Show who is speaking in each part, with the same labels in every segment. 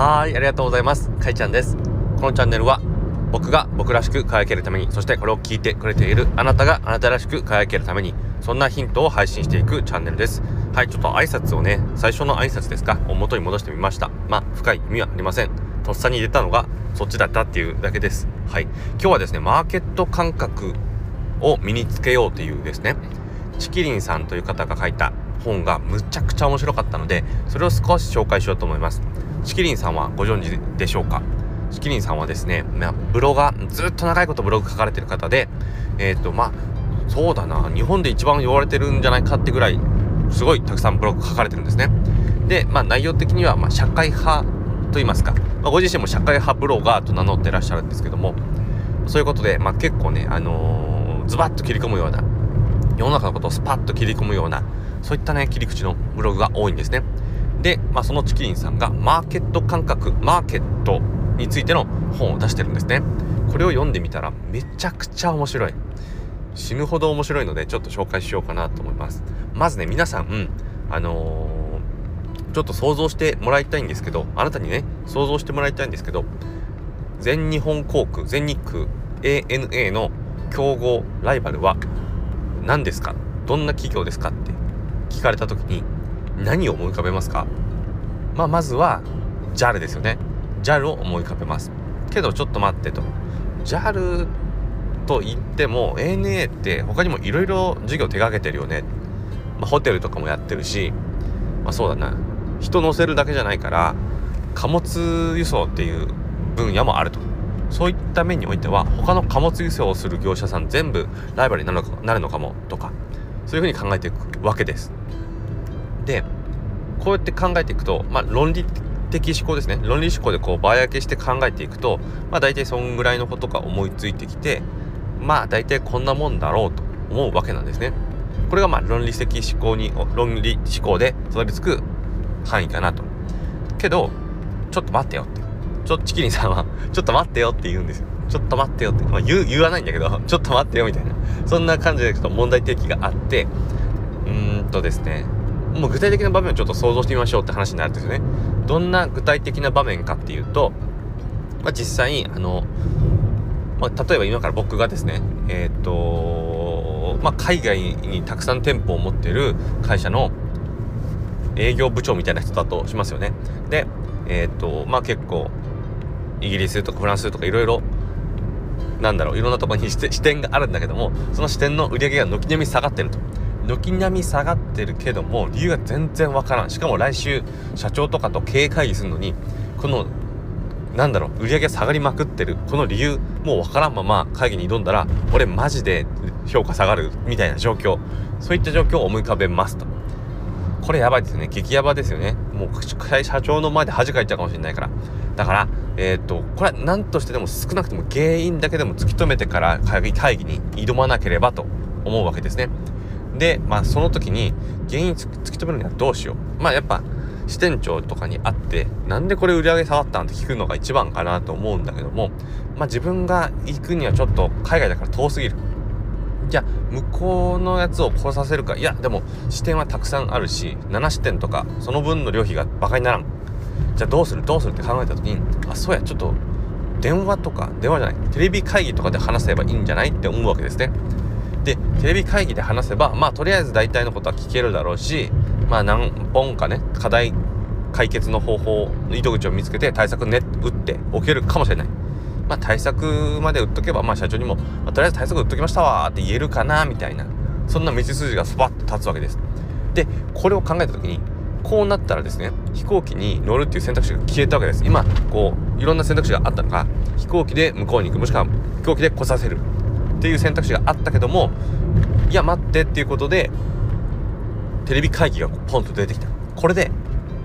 Speaker 1: はいありがとうございます。かいちゃんです。このチャンネルは僕が僕らしく輝けるためにそしてこれを聞いてくれているあなたがあなたらしく輝けるためにそんなヒントを配信していくチャンネルです。はいちょっと挨拶をね最初の挨拶ですか？を元に戻してみました。まあ深い意味はありません。とっさに出たのがそっちだったっていうだけです。はい。今日はですねマーケット感覚を身につけようというですねチキリンさんという方が書いた本がむちゃくちゃ面白かったのでそれを少し紹介しようと思います。チキリンさんはご存知でしょうか？チキリンさんはですね、まあ、ブロガーずっと長いことブログ書かれてる方でえっ、ー、とまあそうだな日本で一番言われてるんじゃないかってぐらいすごいたくさんブログ書かれてるんですね。でまあ内容的にはまあ社会派と言いますか、まあ、ご自身も社会派ブロガーと名乗ってらっしゃるんですけどもそういうことで、まあ、結構ね、あのー、ズバッと切り込むような世の中のことをスパッと切り込むようなそういったね切り口のブログが多いんですね。で、まあ、そのチキリンさんがマーケット感覚マーケットについての本を出してるんですね。これを読んでみたらめちゃくちゃ面白い。死ぬほど面白いのでちょっと紹介しようかなと思います。まずね皆さん、うん、あのー、ちょっと想像してもらいたいんですけどあなたにね想像してもらいたいんですけど全日本航空全日空 ANA の競合ライバルは何ですか？どんな企業ですか？って聞かれた時に何を思い浮かべますか？まあまずは JAL ですよね。JAL を思い浮かべます。けどちょっと待ってと。JAL と言っても ANA って他にもいろいろ事業手がけてるよね、まあ、ホテルとかもやってるし。まあそうだな。人乗せるだけじゃないから貨物輸送っていう分野もあると。そういった面においては他の貨物輸送をする業者さん全部ライバルになるのかなるのかもとかそういうふうに考えていくわけです。でこうやって考えていくと、まあ、論理的思考ですね論理思考でこう場合分けして考えていくと、まあ、大体そんぐらいのことが思いついてきてまあ大体こんなもんだろうと思うわけなんですね。これがまあ論理的思考に論理思考でたどり着く範囲かなと。けどちょっと待ってよってちょチキリンさんはちょっと待ってよって言うんですよ。ちょっと待ってよって、まあ、言言わないんだけどちょっと待ってよみたいなそんな感じでちょっと問題提起があってうーんとですねもう具体的な場面をちょっと想像してみましょうって話になるんですよね。どんな具体的な場面かっていうと、まあ、実際あの、まあ、例えば今から僕がですねえっ、とまあ、海外にたくさん店舗を持ってる会社の営業部長みたいな人だとしますよね。で、えっ、とまあ結構イギリスとかフランスとかいろいろなんだろういろんなところに視点があるんだけどもその視点の売り上げが軒並み下がってると。軒並み下がってるけども理由が全然わからんしかも来週社長とかと経営会議するのにこのなんだろう売り上げ下がりまくってるこの理由もうわからんまま会議に挑んだら俺マジで評価下がるみたいな状況。そういった状況を思い浮かべますと。これやばいですね激ヤバですよね。もう社長の前で恥かいちゃうかもしれないから。だからえー、とこれは何としてでも少なくとも原因だけでも突き止めてから会議に挑まなければと思うわけですね。で、まあ、その時に原因突き止めるにはどうしよう。まあ、やっぱ、支店長とかに会って、なんでこれ売り上げ下がったんって聞くのが一番かなと思うんだけども、まあ、自分が行くにはちょっと海外だから遠すぎる。じゃあ、向こうのやつを来させるか。いや、でも、支店はたくさんあるし、7支店とか、その分の料費が馬鹿にならん。じゃあどうする？どうするって考えた時に、あ、そうや、ちょっと、電話とか、電話じゃない、テレビ会議とかで話せばいいんじゃないって思うわけですね。でテレビ会議で話せばまあとりあえず大体のことは聞けるだろうしまあ何本かね課題解決の方法の糸口を見つけて対策ね打っておけるかもしれない。まあ対策まで打っとけばまあ社長にも、まあ、とりあえず対策打っときましたわって言えるかなみたいなそんな道筋がスパッと立つわけです。でこれを考えた時にこうなったらですね飛行機に乗るっていう選択肢が消えたわけです今こういろんな選択肢があったのが飛行機で向こうに行くもしくは飛行機で来させるっていう選択肢があったけどもいや待ってっていうことでテレビ会議がポンと出てきた。これで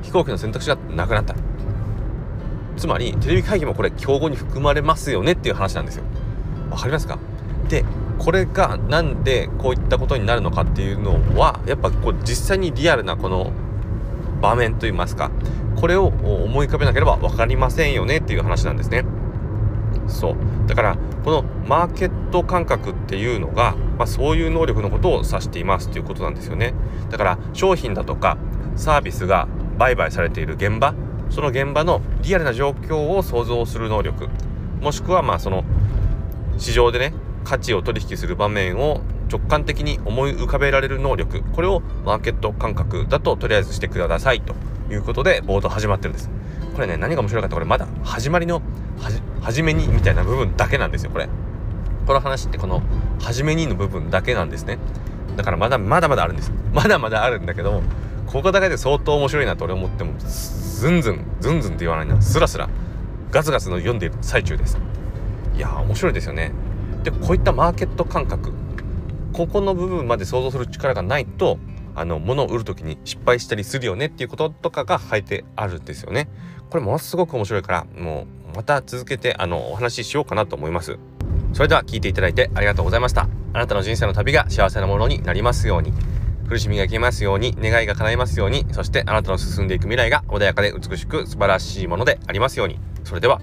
Speaker 1: 飛行機の選択肢がなくなった。つまりテレビ会議もこれ競合に含まれますよねっていう話なんですよ。わかりますか？でこれがなんでこういったことになるのかっていうのはやっぱこう実際にリアルなこの場面といいますかこれを思い浮かべなければ分かりませんよねっていう話なんですね。そう。だからこのマーケット感覚っていうのが、まあ、そういう能力のことを指していますということなんですよね。だから商品だとかサービスが売買されている現場その現場のリアルな状況を想像する能力もしくはまあその市場でね価値を取引する場面を直感的に思い浮かべられる能力これをマーケット感覚だととりあえずしてくださいということで冒頭始まってるんです。これね何が面白かったこれまだ始まりの初めにみたいな部分だけなんですよこれ。この話ってこの初めにの部分だけなんですね。だからまだまだまだあるんです。まだまだあるんだけどもここだけで相当面白いなと俺思ってもズンズンズンズンって言わないな。スラスラガツガツの読んでいる最中です。いや面白いですよね。でこういったマーケット感覚ここの部分まで想像する力がないとあの物を売る時に失敗したりするよねっていうこととかが書いてあるんですよね。これものすごく面白いからもうまた続けてあのお話ししようかなと思います。それでは聞いていただいてありがとうございました。あなたの人生の旅が幸せなものになりますように。苦しみが消えますように願いが叶いますようにそしてあなたの進んでいく未来が穏やかで美しく素晴らしいものでありますように。それでは